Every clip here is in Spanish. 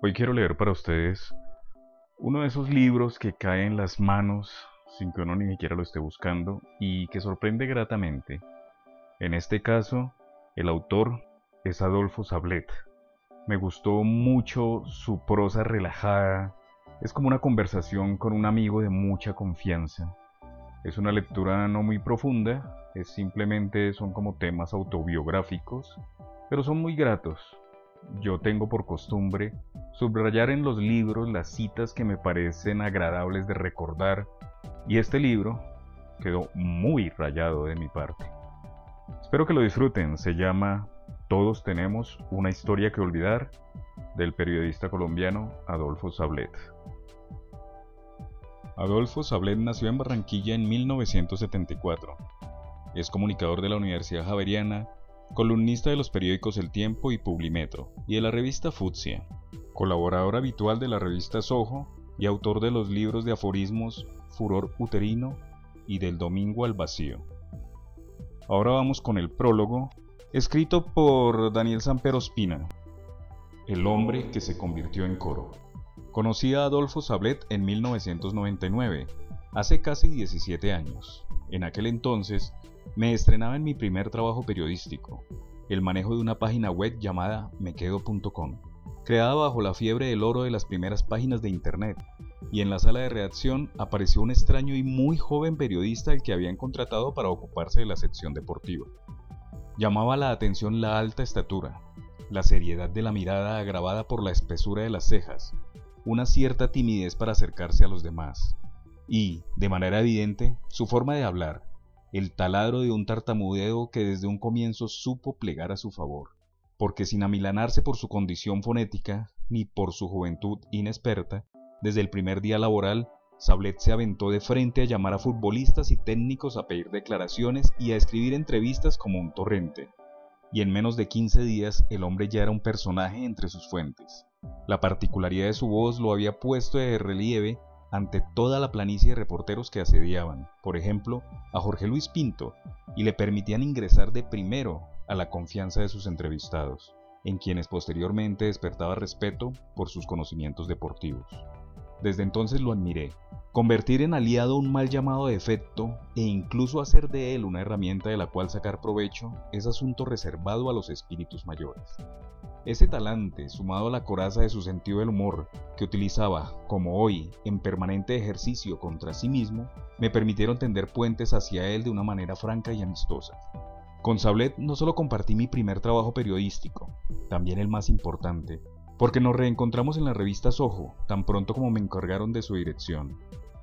Hoy quiero leer para ustedes uno de esos libros que cae en las manos sin que uno ni siquiera lo esté buscando y que sorprende gratamente. En este caso, el autor es Adolfo Sablet. Me gustó mucho su prosa relajada. Es como una conversación con un amigo de mucha confianza. Es una lectura no muy profunda, es simplemente son como temas autobiográficos, pero son muy gratos. Yo tengo por costumbre subrayar en los libros las citas que me parecen agradables de recordar y este libro quedó muy rayado de mi parte. Espero que lo disfruten, se llama Todos tenemos una historia que olvidar del periodista colombiano Adolfo Sablet. Adolfo Sablet nació en Barranquilla en 1974. Es comunicador de la Universidad Javeriana columnista de los periódicos El Tiempo y Publimetro, y de la revista Futsia, colaborador habitual de la revista Soho y autor de los libros de aforismos Furor Uterino y Del Domingo al Vacío. Ahora vamos con el prólogo, escrito por Daniel Sampero Espina, El hombre que se convirtió en coro. Conocí a Adolfo Sablet en 1999, hace casi 17 años. En aquel entonces me estrenaba en mi primer trabajo periodístico, el manejo de una página web llamada mequedo.com, creada bajo la fiebre del oro de las primeras páginas de Internet, y en la sala de redacción apareció un extraño y muy joven periodista al que habían contratado para ocuparse de la sección deportiva. Llamaba la atención la alta estatura, la seriedad de la mirada agravada por la espesura de las cejas, una cierta timidez para acercarse a los demás, y, de manera evidente, su forma de hablar, el taladro de un tartamudeo que desde un comienzo supo plegar a su favor, porque sin amilanarse por su condición fonética ni por su juventud inexperta, desde el primer día laboral, Sablet se aventó de frente a llamar a futbolistas y técnicos a pedir declaraciones y a escribir entrevistas como un torrente. Y en menos de 15 días el hombre ya era un personaje entre sus fuentes. La particularidad de su voz lo había puesto de relieve ante toda la planicie de reporteros que asediaban, por ejemplo, a Jorge Luis Pinto, y le permitían ingresar de primero a la confianza de sus entrevistados, en quienes posteriormente despertaba respeto por sus conocimientos deportivos. Desde entonces lo admiré. Convertir en aliado un mal llamado defecto e incluso hacer de él una herramienta de la cual sacar provecho es asunto reservado a los espíritus mayores. Ese talante, sumado a la coraza de su sentido del humor, que utilizaba, como hoy, en permanente ejercicio contra sí mismo, me permitieron tender puentes hacia él de una manera franca y amistosa. Con Sablet no solo compartí mi primer trabajo periodístico, también el más importante, porque nos reencontramos en la revista Soho tan pronto como me encargaron de su dirección.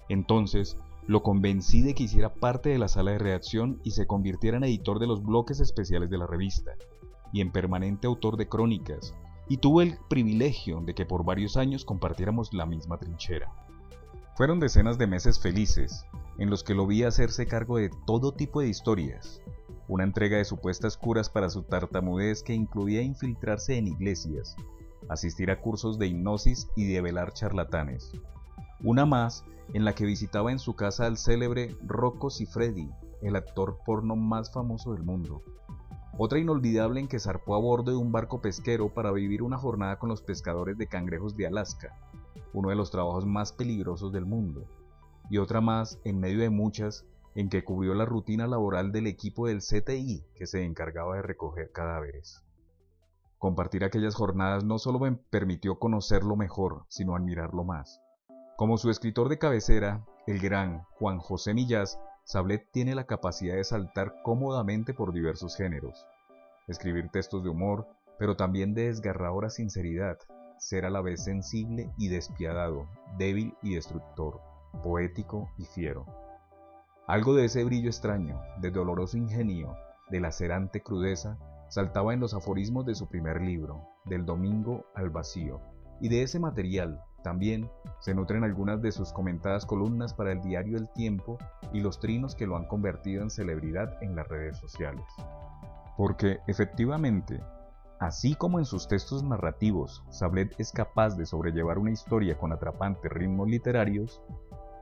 Entonces, lo convencí de que hiciera parte de la sala de redacción y se convirtiera en editor de los bloques especiales de la revista, y en permanente autor de crónicas, y tuve el privilegio de que por varios años compartiéramos la misma trinchera. Fueron decenas de meses felices, en los que lo vi hacerse cargo de todo tipo de historias, una entrega de supuestas curas para su tartamudez que incluía infiltrarse en iglesias, asistir a cursos de hipnosis y develar charlatanes. Una más en la que visitaba en su casa al célebre Rocco Siffredi, el actor porno más famoso del mundo, otra inolvidable en que zarpó a bordo de un barco pesquero para vivir una jornada con los pescadores de cangrejos de Alaska, uno de los trabajos más peligrosos del mundo. Y otra más, en medio de muchas, en que cubrió la rutina laboral del equipo del CTI que se encargaba de recoger cadáveres. Compartir aquellas jornadas no solo me permitió conocerlo mejor, sino admirarlo más. Como su escritor de cabecera, el gran Juan José Millás Sablet tiene la capacidad de saltar cómodamente por diversos géneros, escribir textos de humor, pero también de desgarradora sinceridad, ser a la vez sensible y despiadado, débil y destructor, poético y fiero. Algo de ese brillo extraño, de doloroso ingenio, de lacerante crudeza, saltaba en los aforismos de su primer libro, Del Domingo al Vacío, y de ese material, también se nutren algunas de sus comentadas columnas para el diario El Tiempo y los trinos que lo han convertido en celebridad en las redes sociales. Porque efectivamente, así como en sus textos narrativos Sablet es capaz de sobrellevar una historia con atrapantes ritmos literarios,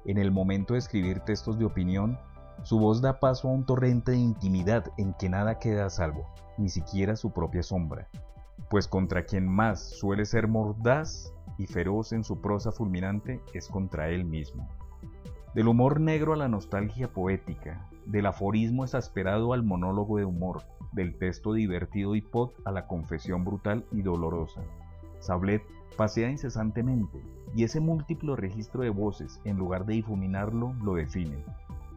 en el momento de escribir textos de opinión, su voz da paso a un torrente de intimidad en que nada queda a salvo, ni siquiera su propia sombra, pues contra quien más suele ser mordaz y feroz en su prosa fulminante es contra él mismo. Del humor negro a la nostalgia poética, del aforismo exasperado al monólogo de humor, del texto divertido y pot a la confesión brutal y dolorosa. Sablet pasea incesantemente, y ese múltiplo registro de voces, en lugar de difuminarlo, lo define.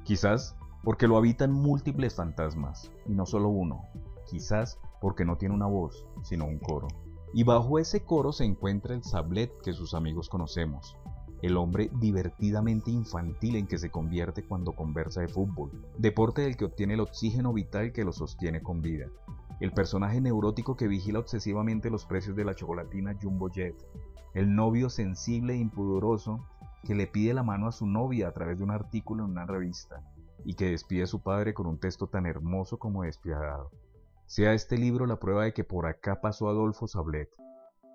Quizás porque lo habitan múltiples fantasmas, y no solo uno. Quizás porque no tiene una voz, sino un coro. Y bajo ese coro se encuentra el Sablet que sus amigos conocemos, el hombre divertidamente infantil en que se convierte cuando conversa de fútbol, deporte del que obtiene el oxígeno vital que lo sostiene con vida, el personaje neurótico que vigila obsesivamente los precios de la chocolatina Jumbo Jet, el novio sensible e impudoroso que le pide la mano a su novia a través de un artículo en una revista y que despide a su padre con un texto tan hermoso como despiadado. Sea este libro la prueba de que por acá pasó Adolfo Sablet,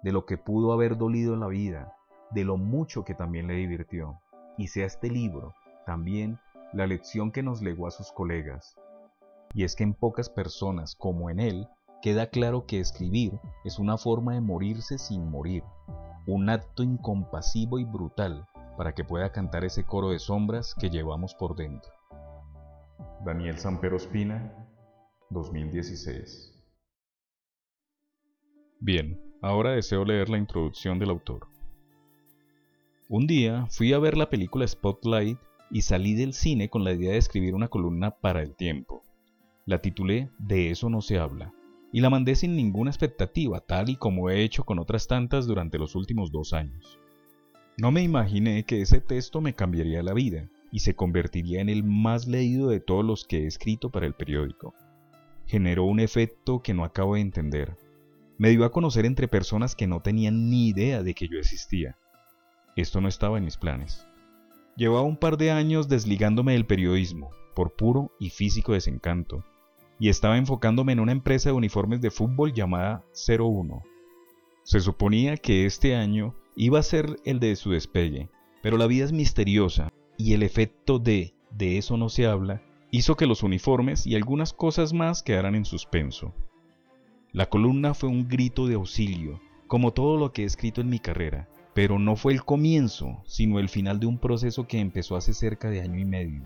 de lo que pudo haber dolido en la vida, de lo mucho que también le divirtió, y sea este libro también la lección que nos legó a sus colegas. Y es que en pocas personas, como en él, queda claro que escribir es una forma de morirse sin morir, un acto incompasivo y brutal para que pueda cantar ese coro de sombras que llevamos por dentro. Daniel Sampero Espina, 2016 Bien, ahora deseo leer la introducción del autor. Un día fui a ver la película Spotlight y salí del cine con la idea de escribir una columna para el tiempo. La titulé De eso no se habla y la mandé sin ninguna expectativa, tal y como he hecho con otras tantas durante los últimos dos años. No me imaginé que ese texto me cambiaría la vida y se convertiría en el más leído de todos los que he escrito para el periódico. Generó un efecto que no acabo de entender. Me dio a conocer entre personas que no tenían ni idea de que yo existía. Esto no estaba en mis planes. Llevaba un par de años desligándome del periodismo, por puro y físico desencanto, y estaba enfocándome en una empresa de uniformes de fútbol llamada 01. Se suponía que este año iba a ser el de su despegue, pero la vida es misteriosa y el efecto de de eso no se habla hizo que los uniformes y algunas cosas más quedaran en suspenso. La columna fue un grito de auxilio, como todo lo que he escrito en mi carrera, pero no fue el comienzo, sino el final de un proceso que empezó hace cerca de año y medio.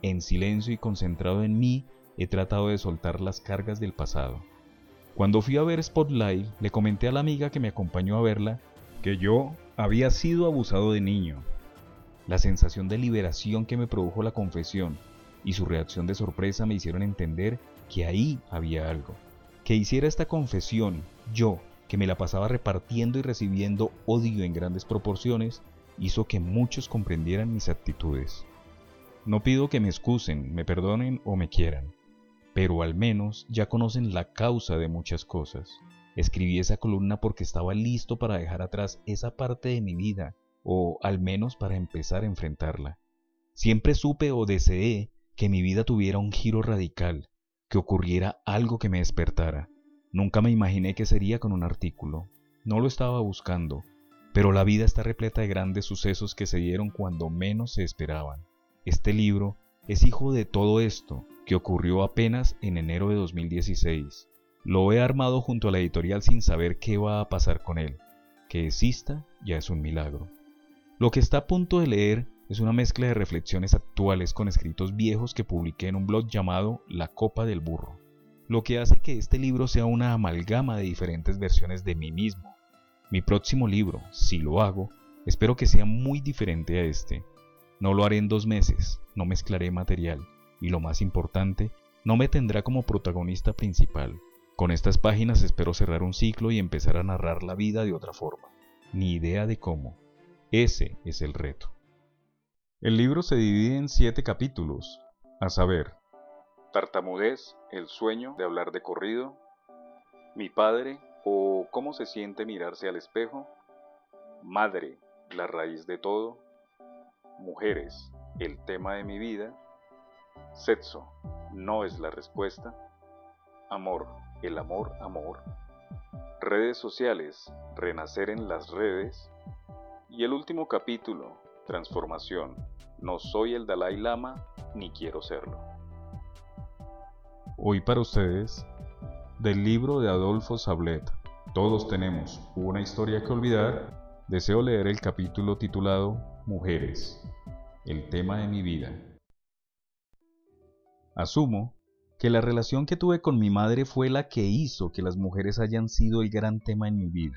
En silencio y concentrado en mí, he tratado de soltar las cargas del pasado. Cuando fui a ver Spotlight, le comenté a la amiga que me acompañó a verla que yo había sido abusado de niño. La sensación de liberación que me produjo la confesión y su reacción de sorpresa me hicieron entender que ahí había algo. Que hiciera esta confesión yo, que me la pasaba repartiendo y recibiendo odio en grandes proporciones, hizo que muchos comprendieran mis actitudes. No pido que me excusen, me perdonen o me quieran, pero al menos ya conocen la causa de muchas cosas. Escribí esa columna porque estaba listo para dejar atrás esa parte de mi vida, o al menos para empezar a enfrentarla. Siempre supe o deseé que mi vida tuviera un giro radical, que ocurriera algo que me despertara, Nunca me imaginé que sería con un artículo. No lo estaba buscando, pero la vida está repleta de grandes sucesos que se dieron cuando menos se esperaban. Este libro es hijo de todo esto, que ocurrió apenas en enero de 2016. Lo he armado junto a la editorial sin saber qué va a pasar con él. Que exista ya es un milagro. Lo que está a punto de leer es una mezcla de reflexiones actuales con escritos viejos que publiqué en un blog llamado La Copa del Burro lo que hace que este libro sea una amalgama de diferentes versiones de mí mismo. Mi próximo libro, si lo hago, espero que sea muy diferente a este. No lo haré en dos meses, no mezclaré material, y lo más importante, no me tendrá como protagonista principal. Con estas páginas espero cerrar un ciclo y empezar a narrar la vida de otra forma. Ni idea de cómo. Ese es el reto. El libro se divide en siete capítulos, a saber, tartamudez, el sueño de hablar de corrido, mi padre o cómo se siente mirarse al espejo, madre, la raíz de todo, mujeres, el tema de mi vida, sexo, no es la respuesta, amor, el amor, amor, redes sociales, renacer en las redes, y el último capítulo, transformación, no soy el Dalai Lama ni quiero serlo. Hoy para ustedes, del libro de Adolfo Sablet, Todos tenemos una historia que olvidar, deseo leer el capítulo titulado Mujeres, el tema de mi vida. Asumo que la relación que tuve con mi madre fue la que hizo que las mujeres hayan sido el gran tema en mi vida.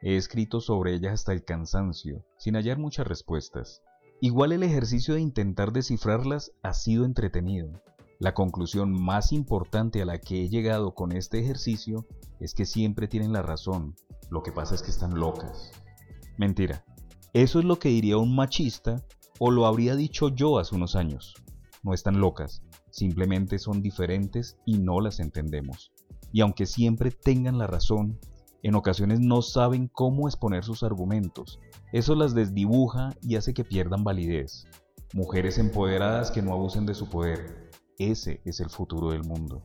He escrito sobre ellas hasta el cansancio, sin hallar muchas respuestas. Igual el ejercicio de intentar descifrarlas ha sido entretenido. La conclusión más importante a la que he llegado con este ejercicio es que siempre tienen la razón, lo que pasa es que están locas. Mentira, eso es lo que diría un machista o lo habría dicho yo hace unos años. No están locas, simplemente son diferentes y no las entendemos. Y aunque siempre tengan la razón, en ocasiones no saben cómo exponer sus argumentos. Eso las desdibuja y hace que pierdan validez. Mujeres empoderadas que no abusen de su poder. Ese es el futuro del mundo.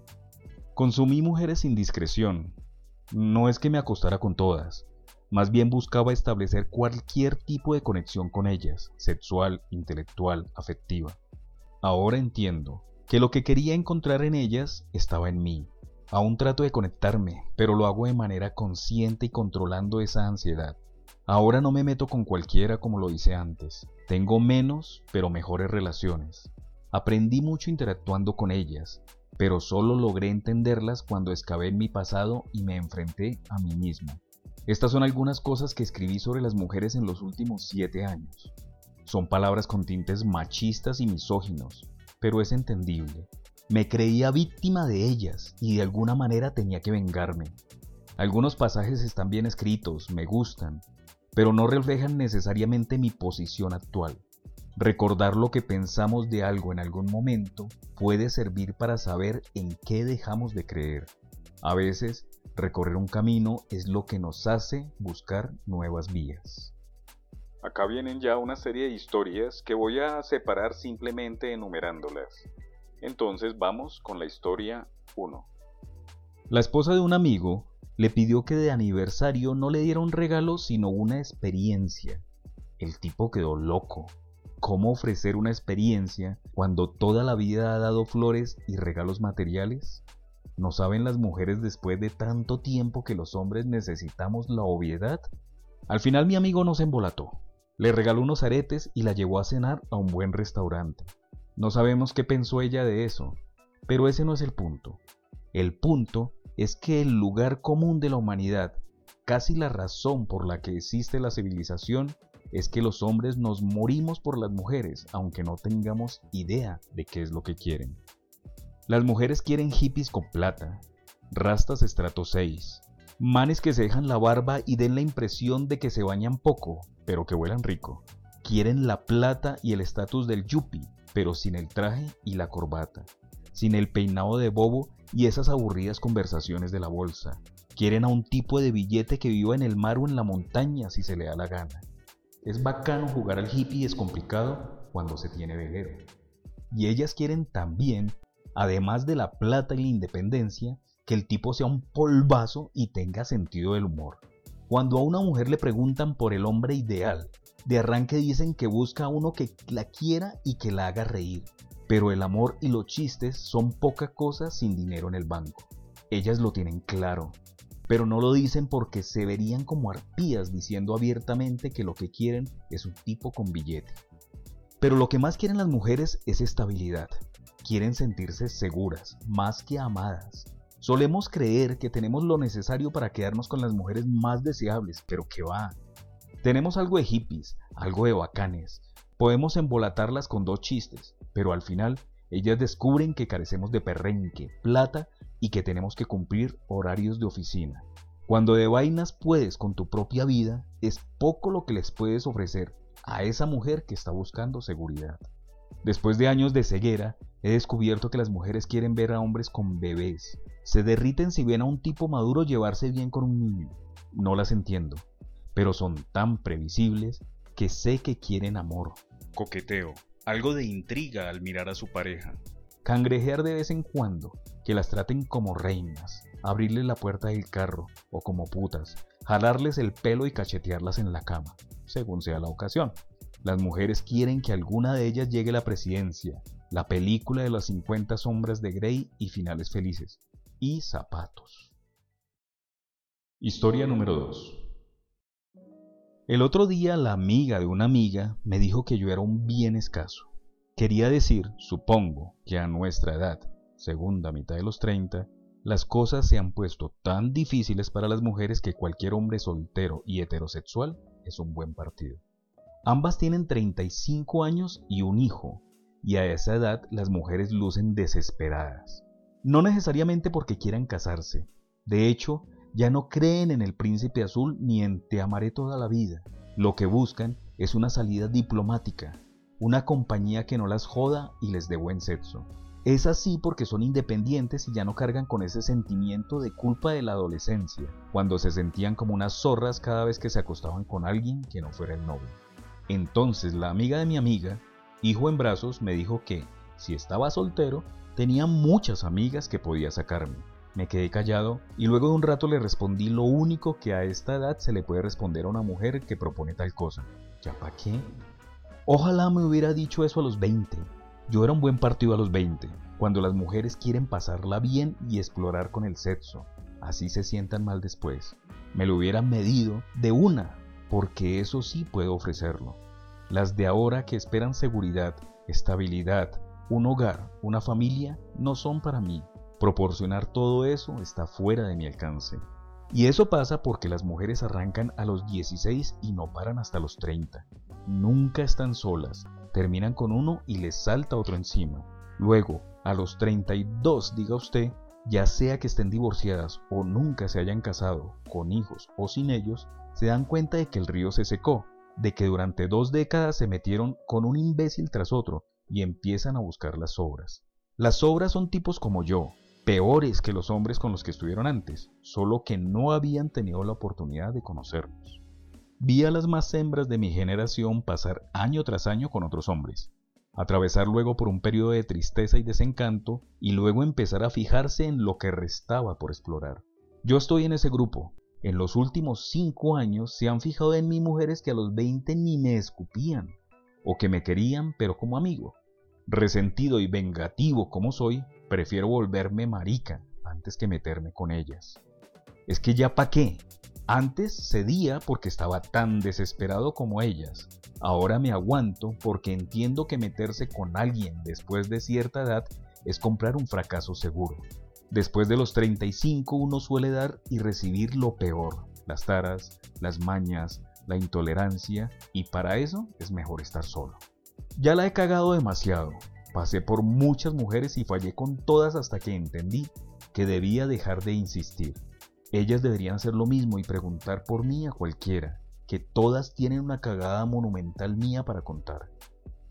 Consumí mujeres sin discreción. No es que me acostara con todas, más bien buscaba establecer cualquier tipo de conexión con ellas, sexual, intelectual, afectiva. Ahora entiendo que lo que quería encontrar en ellas estaba en mí, Aún trato de conectarme, pero lo hago de manera consciente y controlando esa ansiedad. Ahora no me meto con cualquiera como lo hice antes. Tengo menos, pero mejores relaciones. Aprendí mucho interactuando con ellas, pero solo logré entenderlas cuando excavé en mi pasado y me enfrenté a mí mismo. Estas son algunas cosas que escribí sobre las mujeres en los últimos siete años. Son palabras con tintes machistas y misóginos, pero es entendible. Me creía víctima de ellas y de alguna manera tenía que vengarme. Algunos pasajes están bien escritos, me gustan, pero no reflejan necesariamente mi posición actual. Recordar lo que pensamos de algo en algún momento puede servir para saber en qué dejamos de creer. A veces, recorrer un camino es lo que nos hace buscar nuevas vías. Acá vienen ya una serie de historias que voy a separar simplemente enumerándolas. Entonces vamos con la historia 1. La esposa de un amigo le pidió que de aniversario no le diera un regalo sino una experiencia. El tipo quedó loco. ¿Cómo ofrecer una experiencia cuando toda la vida ha dado flores y regalos materiales? ¿No saben las mujeres después de tanto tiempo que los hombres necesitamos la obviedad? Al final mi amigo no se embolató. Le regaló unos aretes y la llevó a cenar a un buen restaurante. No sabemos qué pensó ella de eso, pero ese no es el punto. El punto es que el lugar común de la humanidad, casi la razón por la que existe la civilización, es que los hombres nos morimos por las mujeres, aunque no tengamos idea de qué es lo que quieren. Las mujeres quieren hippies con plata, rastas estrato 6, manes que se dejan la barba y den la impresión de que se bañan poco, pero que huelan rico. Quieren la plata y el estatus del yuppie, pero sin el traje y la corbata, sin el peinado de bobo y esas aburridas conversaciones de la bolsa. Quieren a un tipo de billete que viva en el mar o en la montaña si se le da la gana. Es bacano jugar al hippie es complicado cuando se tiene velero. Y ellas quieren también, además de la plata y la independencia, que el tipo sea un polvazo y tenga sentido del humor. Cuando a una mujer le preguntan por el hombre ideal, de arranque dicen que busca a uno que la quiera y que la haga reír, pero el amor y los chistes son poca cosa sin dinero en el banco. Ellas lo tienen claro, pero no lo dicen porque se verían como arpías diciendo abiertamente que lo que quieren es un tipo con billete. Pero lo que más quieren las mujeres es estabilidad. Quieren sentirse seguras, más que amadas. Solemos creer que tenemos lo necesario para quedarnos con las mujeres más deseables, pero que va. Tenemos algo de hippies, algo de bacanes. Podemos embolatarlas con dos chistes, pero al final ellas descubren que carecemos de perrenque, plata y que tenemos que cumplir horarios de oficina. Cuando de vainas puedes con tu propia vida, es poco lo que les puedes ofrecer a esa mujer que está buscando seguridad. Después de años de ceguera, he descubierto que las mujeres quieren ver a hombres con bebés. Se derriten si ven a un tipo maduro llevarse bien con un niño. No las entiendo, pero son tan previsibles que sé que quieren amor. Coqueteo, algo de intriga al mirar a su pareja. Cangrejear de vez en cuando, que las traten como reinas, abrirles la puerta del carro o como putas, jalarles el pelo y cachetearlas en la cama, según sea la ocasión. Las mujeres quieren que alguna de ellas llegue a la presidencia, la película de las 50 sombras de Grey y finales felices. Y zapatos. Historia número 2. El otro día la amiga de una amiga me dijo que yo era un bien escaso. Quería decir, supongo, que a nuestra edad, segunda mitad de los 30, las cosas se han puesto tan difíciles para las mujeres que cualquier hombre soltero y heterosexual es un buen partido. Ambas tienen 35 años y un hijo, y a esa edad las mujeres lucen desesperadas. No necesariamente porque quieran casarse, de hecho, ya no creen en el príncipe azul ni en te amaré toda la vida. Lo que buscan es una salida diplomática, una compañía que no las joda y les dé buen sexo. Es así porque son independientes y ya no cargan con ese sentimiento de culpa de la adolescencia, cuando se sentían como unas zorras cada vez que se acostaban con alguien que no fuera el novio. Entonces la amiga de mi amiga, hijo en brazos, me dijo que, si estaba soltero, tenía muchas amigas que podía sacarme, me quedé callado y luego de un rato le respondí lo único que a esta edad se le puede responder a una mujer que propone tal cosa. ¿Ya para qué? Ojalá me hubiera dicho eso a los 20. Yo era un buen partido a los 20, cuando las mujeres quieren pasarla bien y explorar con el sexo. Así se sientan mal después. Me lo hubieran medido de una, porque eso sí puedo ofrecerlo. Las de ahora que esperan seguridad, estabilidad, un hogar, una familia, no son para mí. Proporcionar todo eso está fuera de mi alcance. Y eso pasa porque las mujeres arrancan a los 16 y no paran hasta los 30. Nunca están solas, terminan con uno y les salta otro encima. Luego, a los 32, diga usted, ya sea que estén divorciadas o nunca se hayan casado, con hijos o sin ellos, se dan cuenta de que el río se secó, de que durante dos décadas se metieron con un imbécil tras otro y empiezan a buscar las obras. Las obras son tipos como yo, peores que los hombres con los que estuvieron antes, solo que no habían tenido la oportunidad de conocerlos. Vi a las más hembras de mi generación pasar año tras año con otros hombres, atravesar luego por un periodo de tristeza y desencanto y luego empezar a fijarse en lo que restaba por explorar. Yo estoy en ese grupo. En los últimos cinco años se han fijado en mí mujeres que a los 20 ni me escupían, o que me querían pero como amigo. Resentido y vengativo como soy, Prefiero volverme marica antes que meterme con ellas. Es que ya pa' qué. Antes cedía porque estaba tan desesperado como ellas. Ahora me aguanto porque entiendo que meterse con alguien después de cierta edad es comprar un fracaso seguro. Después de los 35 uno suele dar y recibir lo peor, las taras, las mañas, la intolerancia, y para eso es mejor estar solo. Ya la he cagado demasiado, Pasé por muchas mujeres y fallé con todas hasta que entendí que debía dejar de insistir. Ellas deberían hacer lo mismo y preguntar por mí a cualquiera, que todas tienen una cagada monumental mía para contar.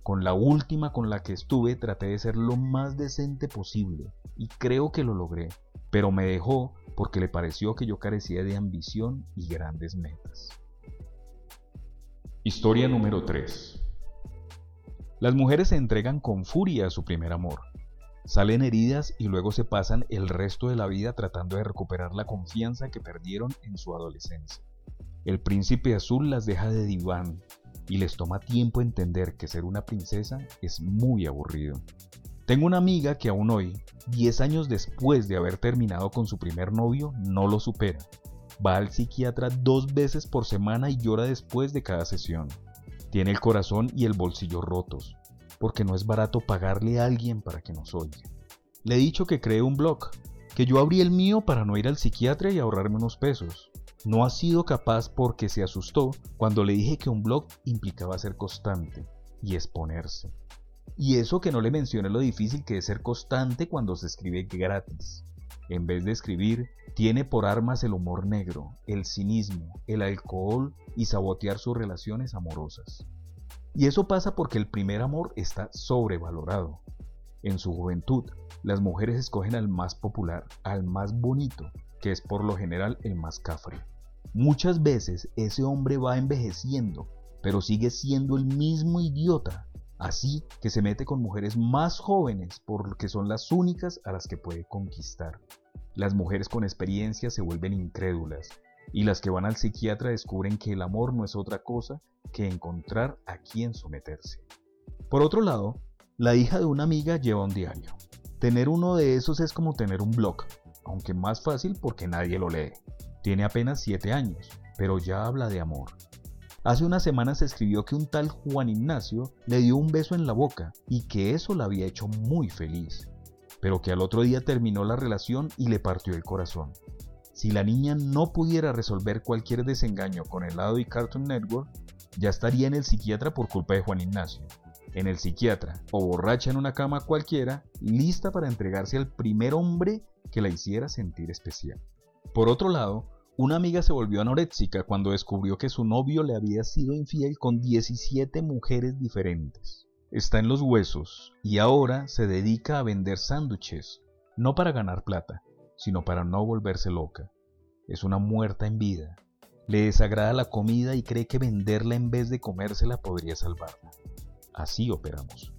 Con la última con la que estuve traté de ser lo más decente posible y creo que lo logré, pero me dejó porque le pareció que yo carecía de ambición y grandes metas. Historia número 3 las mujeres se entregan con furia a su primer amor. Salen heridas y luego se pasan el resto de la vida tratando de recuperar la confianza que perdieron en su adolescencia. El príncipe azul las deja de diván y les toma tiempo entender que ser una princesa es muy aburrido. Tengo una amiga que aún hoy, 10 años después de haber terminado con su primer novio, no lo supera. Va al psiquiatra dos veces por semana y llora después de cada sesión. Tiene el corazón y el bolsillo rotos, porque no es barato pagarle a alguien para que nos oiga. Le he dicho que cree un blog, que yo abrí el mío para no ir al psiquiatra y ahorrarme unos pesos. No ha sido capaz porque se asustó cuando le dije que un blog implicaba ser constante y exponerse. Y eso que no le mencioné lo difícil que es ser constante cuando se escribe gratis. En vez de escribir, tiene por armas el humor negro, el cinismo, el alcohol y sabotear sus relaciones amorosas. Y eso pasa porque el primer amor está sobrevalorado. En su juventud, las mujeres escogen al más popular, al más bonito, que es por lo general el más cafre. Muchas veces ese hombre va envejeciendo, pero sigue siendo el mismo idiota, así que se mete con mujeres más jóvenes porque son las únicas a las que puede conquistar. Las mujeres con experiencia se vuelven incrédulas y las que van al psiquiatra descubren que el amor no es otra cosa que encontrar a quien someterse. Por otro lado, la hija de una amiga lleva un diario. Tener uno de esos es como tener un blog, aunque más fácil porque nadie lo lee. Tiene apenas 7 años, pero ya habla de amor. Hace unas semanas escribió que un tal Juan Ignacio le dio un beso en la boca y que eso la había hecho muy feliz, pero que al otro día terminó la relación y le partió el corazón. Si la niña no pudiera resolver cualquier desengaño con el lado y Cartoon Network, ya estaría en el psiquiatra por culpa de Juan Ignacio. En el psiquiatra o borracha en una cama cualquiera, lista para entregarse al primer hombre que la hiciera sentir especial. Por otro lado, una amiga se volvió anoréxica cuando descubrió que su novio le había sido infiel con 17 mujeres diferentes. Está en los huesos y ahora se dedica a vender sándwiches, no para ganar plata, sino para no volverse loca. Es una muerta en vida. Le desagrada la comida y cree que venderla en vez de comérsela podría salvarla. Así operamos.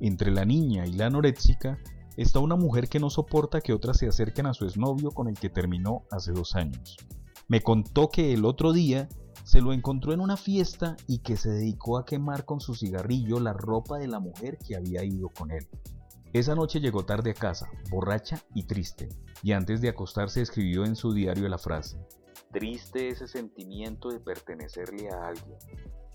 Entre la niña y la anoréxica está una mujer que no soporta que otras se acerquen a su exnovio con el que terminó hace dos años. Me contó que el otro día se lo encontró en una fiesta y que se dedicó a quemar con su cigarrillo la ropa de la mujer que había ido con él. Esa noche llegó tarde a casa, borracha y triste, y antes de acostarse escribió en su diario la frase, Triste ese sentimiento de pertenecerle a alguien.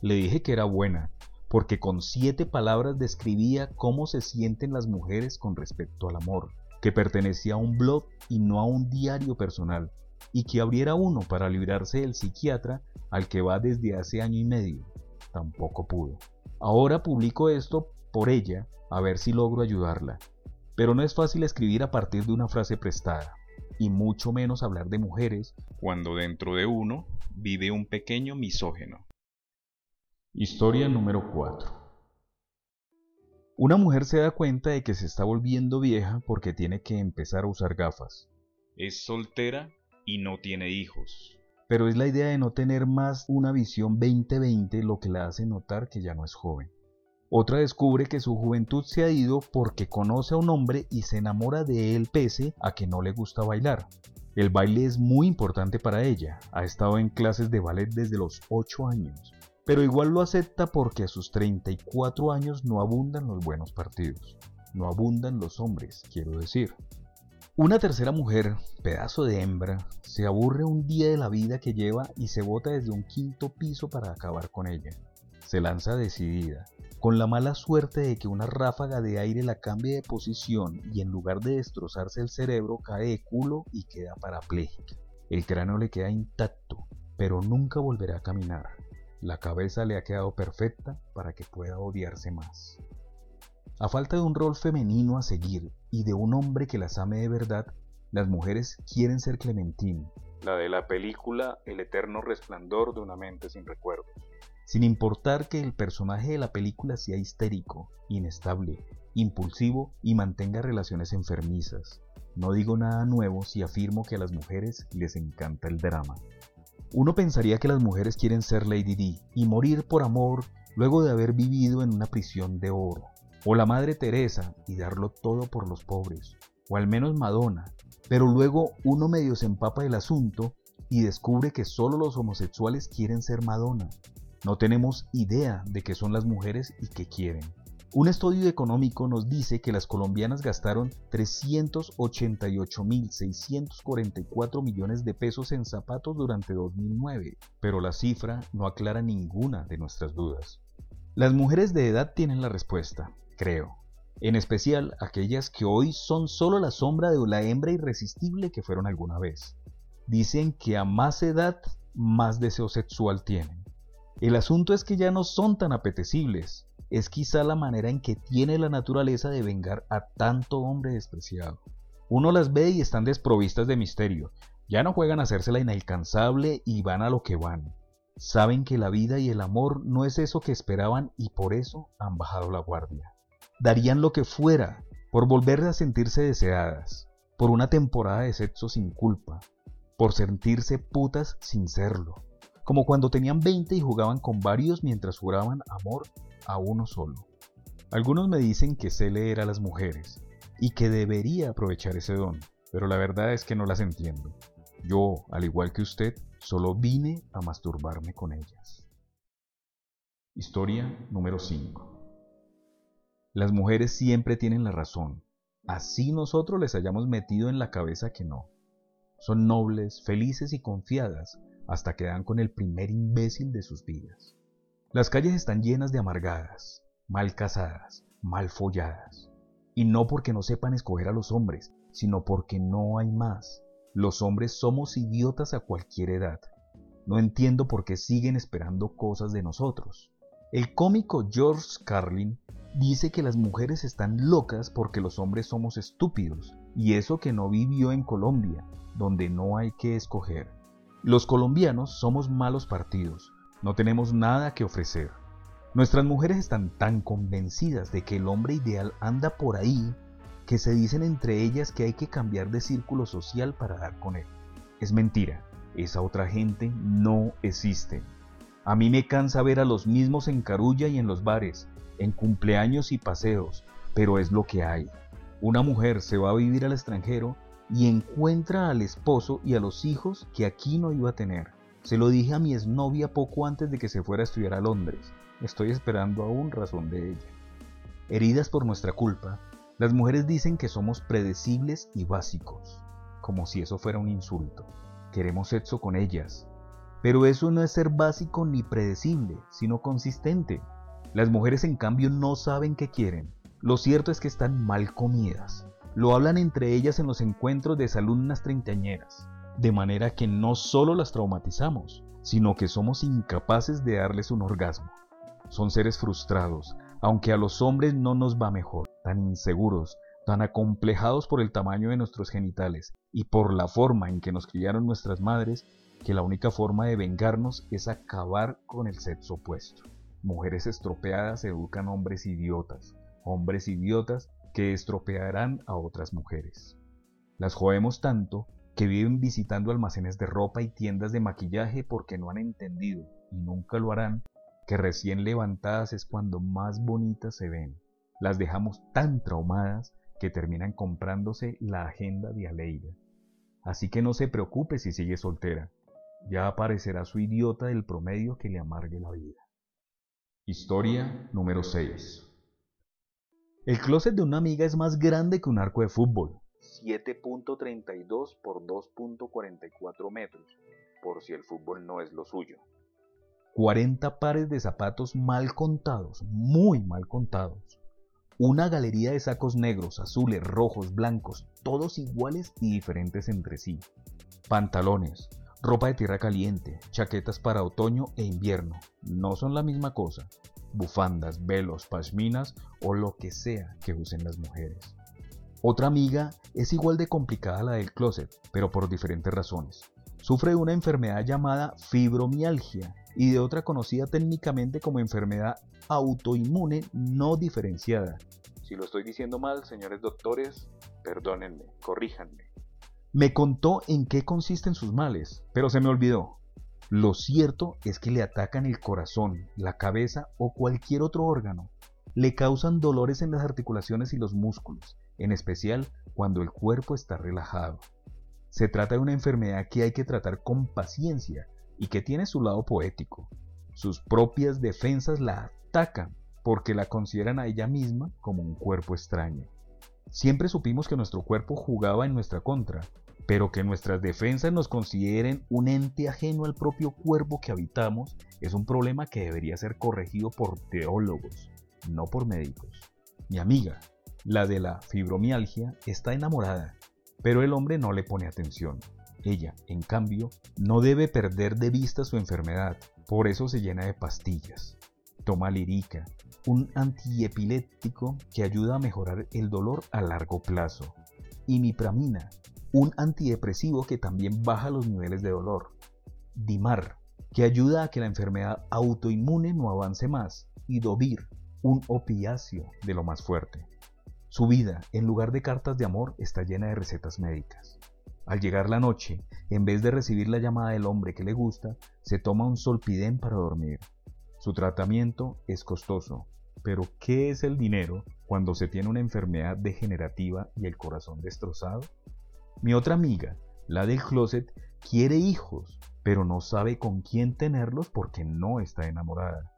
Le dije que era buena, porque con siete palabras describía cómo se sienten las mujeres con respecto al amor, que pertenecía a un blog y no a un diario personal, y que abriera uno para librarse del psiquiatra al que va desde hace año y medio. Tampoco pudo. Ahora publico esto por ella a ver si logro ayudarla. Pero no es fácil escribir a partir de una frase prestada, y mucho menos hablar de mujeres cuando dentro de uno vive un pequeño misógeno. Historia número 4. Una mujer se da cuenta de que se está volviendo vieja porque tiene que empezar a usar gafas. Es soltera y no tiene hijos. Pero es la idea de no tener más una visión 2020 lo que la hace notar que ya no es joven. Otra descubre que su juventud se ha ido porque conoce a un hombre y se enamora de él pese a que no le gusta bailar. El baile es muy importante para ella, ha estado en clases de ballet desde los 8 años, pero igual lo acepta porque a sus 34 años no abundan los buenos partidos, no abundan los hombres, quiero decir. Una tercera mujer, pedazo de hembra, se aburre un día de la vida que lleva y se bota desde un quinto piso para acabar con ella. Se lanza decidida, con la mala suerte de que una ráfaga de aire la cambie de posición y en lugar de destrozarse el cerebro cae de culo y queda parapléjica. El cráneo le queda intacto, pero nunca volverá a caminar. La cabeza le ha quedado perfecta para que pueda odiarse más. A falta de un rol femenino a seguir y de un hombre que las ame de verdad, las mujeres quieren ser Clementine, la de la película El eterno resplandor de una mente sin recuerdos sin importar que el personaje de la película sea histérico, inestable, impulsivo y mantenga relaciones enfermizas. No digo nada nuevo si afirmo que a las mujeres les encanta el drama. Uno pensaría que las mujeres quieren ser Lady D y morir por amor luego de haber vivido en una prisión de oro, o la Madre Teresa y darlo todo por los pobres, o al menos Madonna, pero luego uno medio se empapa del asunto y descubre que solo los homosexuales quieren ser Madonna, no tenemos idea de qué son las mujeres y qué quieren. Un estudio económico nos dice que las colombianas gastaron 388.644 millones de pesos en zapatos durante 2009, pero la cifra no aclara ninguna de nuestras dudas. Las mujeres de edad tienen la respuesta, creo, en especial aquellas que hoy son solo la sombra de la hembra irresistible que fueron alguna vez. Dicen que a más edad, más deseo sexual tienen. El asunto es que ya no son tan apetecibles. Es quizá la manera en que tiene la naturaleza de vengar a tanto hombre despreciado. Uno las ve y están desprovistas de misterio. Ya no juegan a hacerse la inalcanzable y van a lo que van. Saben que la vida y el amor no es eso que esperaban y por eso han bajado la guardia. Darían lo que fuera por volver a sentirse deseadas, por una temporada de sexo sin culpa, por sentirse putas sin serlo como cuando tenían 20 y jugaban con varios mientras juraban amor a uno solo. Algunos me dicen que sé leer a las mujeres y que debería aprovechar ese don, pero la verdad es que no las entiendo. Yo, al igual que usted, solo vine a masturbarme con ellas. Historia número 5. Las mujeres siempre tienen la razón, así nosotros les hayamos metido en la cabeza que no. Son nobles, felices y confiadas, hasta que dan con el primer imbécil de sus vidas. Las calles están llenas de amargadas, mal casadas, mal folladas. Y no porque no sepan escoger a los hombres, sino porque no hay más. Los hombres somos idiotas a cualquier edad. No entiendo por qué siguen esperando cosas de nosotros. El cómico George Carlin dice que las mujeres están locas porque los hombres somos estúpidos, y eso que no vivió en Colombia, donde no hay que escoger. Los colombianos somos malos partidos, no tenemos nada que ofrecer. Nuestras mujeres están tan convencidas de que el hombre ideal anda por ahí que se dicen entre ellas que hay que cambiar de círculo social para dar con él. Es mentira, esa otra gente no existe. A mí me cansa ver a los mismos en Carulla y en los bares, en cumpleaños y paseos, pero es lo que hay. Una mujer se va a vivir al extranjero y encuentra al esposo y a los hijos que aquí no iba a tener. Se lo dije a mi exnovia poco antes de que se fuera a estudiar a Londres. Estoy esperando aún razón de ella. Heridas por nuestra culpa, las mujeres dicen que somos predecibles y básicos, como si eso fuera un insulto. Queremos sexo con ellas. Pero eso no es ser básico ni predecible, sino consistente. Las mujeres en cambio no saben qué quieren. Lo cierto es que están mal comidas. Lo hablan entre ellas en los encuentros de alumnas treintañeras. De manera que no solo las traumatizamos, sino que somos incapaces de darles un orgasmo. Son seres frustrados, aunque a los hombres no nos va mejor, tan inseguros, tan acomplejados por el tamaño de nuestros genitales y por la forma en que nos criaron nuestras madres, que la única forma de vengarnos es acabar con el sexo opuesto. Mujeres estropeadas educan hombres idiotas, hombres idiotas que estropearán a otras mujeres. Las jodemos tanto que viven visitando almacenes de ropa y tiendas de maquillaje porque no han entendido, y nunca lo harán, que recién levantadas es cuando más bonitas se ven. Las dejamos tan traumadas que terminan comprándose la agenda de Aleida. Así que no se preocupe si sigue soltera, ya aparecerá su idiota del promedio que le amargue la vida. Historia número 6. El closet de una amiga es más grande que un arco de fútbol. 7.32 por 2.44 metros, por si el fútbol no es lo suyo. 40 pares de zapatos mal contados, muy mal contados. Una galería de sacos negros, azules, rojos, blancos, todos iguales y diferentes entre sí. Pantalones, ropa de tierra caliente, chaquetas para otoño e invierno, no son la misma cosa bufandas, velos, pashminas o lo que sea que usen las mujeres. Otra amiga es igual de complicada la del closet, pero por diferentes razones. Sufre de una enfermedad llamada fibromialgia y de otra conocida técnicamente como enfermedad autoinmune no diferenciada. Si lo estoy diciendo mal, señores doctores, perdónenme, corríjanme. Me contó en qué consisten sus males, pero se me olvidó. Lo cierto es que le atacan el corazón, la cabeza o cualquier otro órgano. Le causan dolores en las articulaciones y los músculos, en especial cuando el cuerpo está relajado. Se trata de una enfermedad que hay que tratar con paciencia y que tiene su lado poético. Sus propias defensas la atacan porque la consideran a ella misma como un cuerpo extraño. Siempre supimos que nuestro cuerpo jugaba en nuestra contra pero que nuestras defensas nos consideren un ente ajeno al propio cuerpo que habitamos es un problema que debería ser corregido por teólogos, no por médicos. Mi amiga, la de la fibromialgia, está enamorada, pero el hombre no le pone atención. Ella, en cambio, no debe perder de vista su enfermedad, por eso se llena de pastillas. Toma lirica, un antiepiléptico que ayuda a mejorar el dolor a largo plazo. Y mipramina, un antidepresivo que también baja los niveles de dolor. Dimar, que ayuda a que la enfermedad autoinmune no avance más. Y Dovir, un opiáceo de lo más fuerte. Su vida, en lugar de cartas de amor, está llena de recetas médicas. Al llegar la noche, en vez de recibir la llamada del hombre que le gusta, se toma un solpidem para dormir. Su tratamiento es costoso, pero ¿qué es el dinero cuando se tiene una enfermedad degenerativa y el corazón destrozado? Mi otra amiga, la del closet, quiere hijos, pero no sabe con quién tenerlos porque no está enamorada.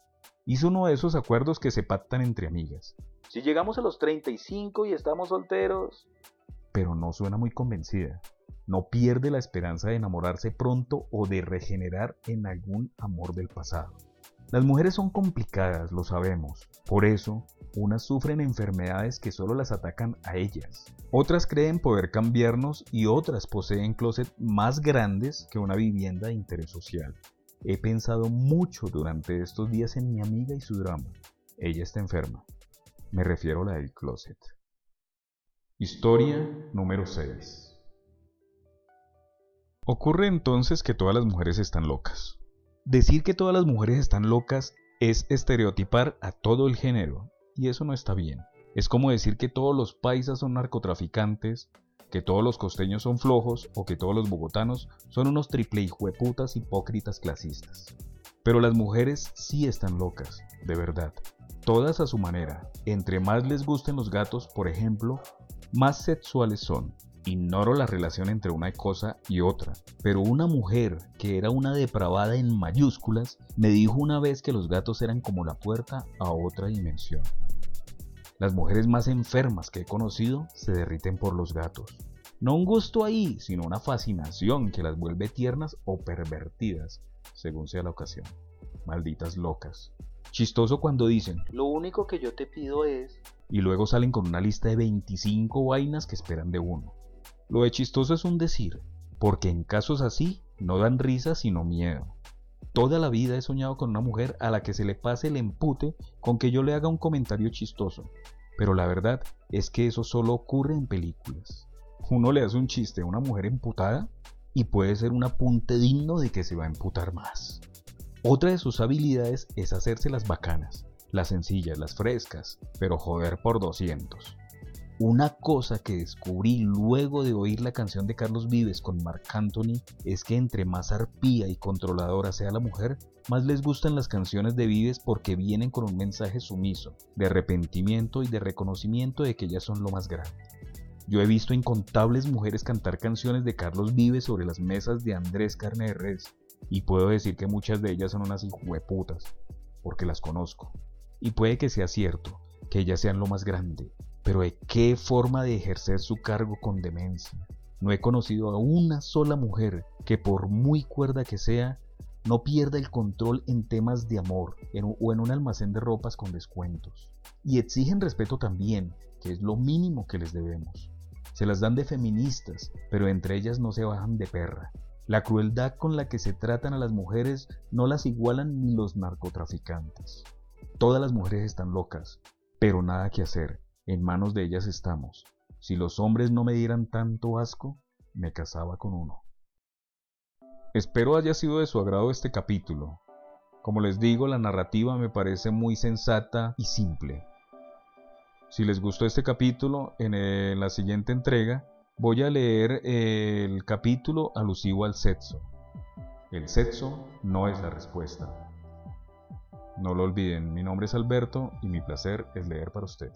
Hizo uno de esos acuerdos que se pactan entre amigas. Si llegamos a los 35 y estamos solteros... Pero no suena muy convencida. no pierde la esperanza de enamorarse pronto o de regenerar en algún amor del pasado. Las mujeres son complicadas, lo sabemos. Por eso, unas sufren enfermedades que solo las atacan a ellas. Otras creen poder cambiarnos y otras poseen closet más grandes que una vivienda de interés social. He pensado mucho durante estos días en mi amiga y su drama. Ella está enferma. Me refiero a la del closet. Historia número 6. Ocurre entonces que todas las mujeres están locas. Decir que todas las mujeres están locas es estereotipar a todo el género, y eso no está bien. Es como decir que todos los paisas son narcotraficantes, que todos los costeños son flojos o que todos los bogotanos son unos triple hijueputas hipócritas clasistas. Pero las mujeres sí están locas, de verdad. Todas a su manera. Entre más les gusten los gatos, por ejemplo, más sexuales son. Ignoro la relación entre una cosa y otra, pero una mujer que era una depravada en mayúsculas me dijo una vez que los gatos eran como la puerta a otra dimensión. Las mujeres más enfermas que he conocido se derriten por los gatos. No un gusto ahí, sino una fascinación que las vuelve tiernas o pervertidas, según sea la ocasión. Malditas locas. Chistoso cuando dicen, lo único que yo te pido es... Y luego salen con una lista de 25 vainas que esperan de uno. Lo de chistoso es un decir, porque en casos así no dan risa sino miedo. Toda la vida he soñado con una mujer a la que se le pase el empute con que yo le haga un comentario chistoso, pero la verdad es que eso solo ocurre en películas. Uno le hace un chiste a una mujer emputada y puede ser un apunte digno de que se va a emputar más. Otra de sus habilidades es hacerse las bacanas, las sencillas, las frescas, pero joder por 200. Una cosa que descubrí luego de oír la canción de Carlos Vives con Marc Anthony es que entre más arpía y controladora sea la mujer, más les gustan las canciones de Vives porque vienen con un mensaje sumiso, de arrepentimiento y de reconocimiento de que ellas son lo más grande. Yo he visto incontables mujeres cantar canciones de Carlos Vives sobre las mesas de Andrés Carne de Res, y puedo decir que muchas de ellas son unas hijueputas, porque las conozco. Y puede que sea cierto, que ellas sean lo más grande, pero ¿de qué forma de ejercer su cargo con demencia? No he conocido a una sola mujer que por muy cuerda que sea, no pierda el control en temas de amor o en un almacén de ropas con descuentos. Y exigen respeto también, que es lo mínimo que les debemos. Se las dan de feministas, pero entre ellas no se bajan de perra. La crueldad con la que se tratan a las mujeres no las igualan ni los narcotraficantes. Todas las mujeres están locas, pero nada que hacer. En manos de ellas estamos. Si los hombres no me dieran tanto asco, me casaba con uno. Espero haya sido de su agrado este capítulo. Como les digo, la narrativa me parece muy sensata y simple. Si les gustó este capítulo, en, la siguiente entrega voy a leer el capítulo alusivo al sexo. El sexo no es la respuesta. No lo olviden, mi nombre es Alberto y mi placer es leer para usted.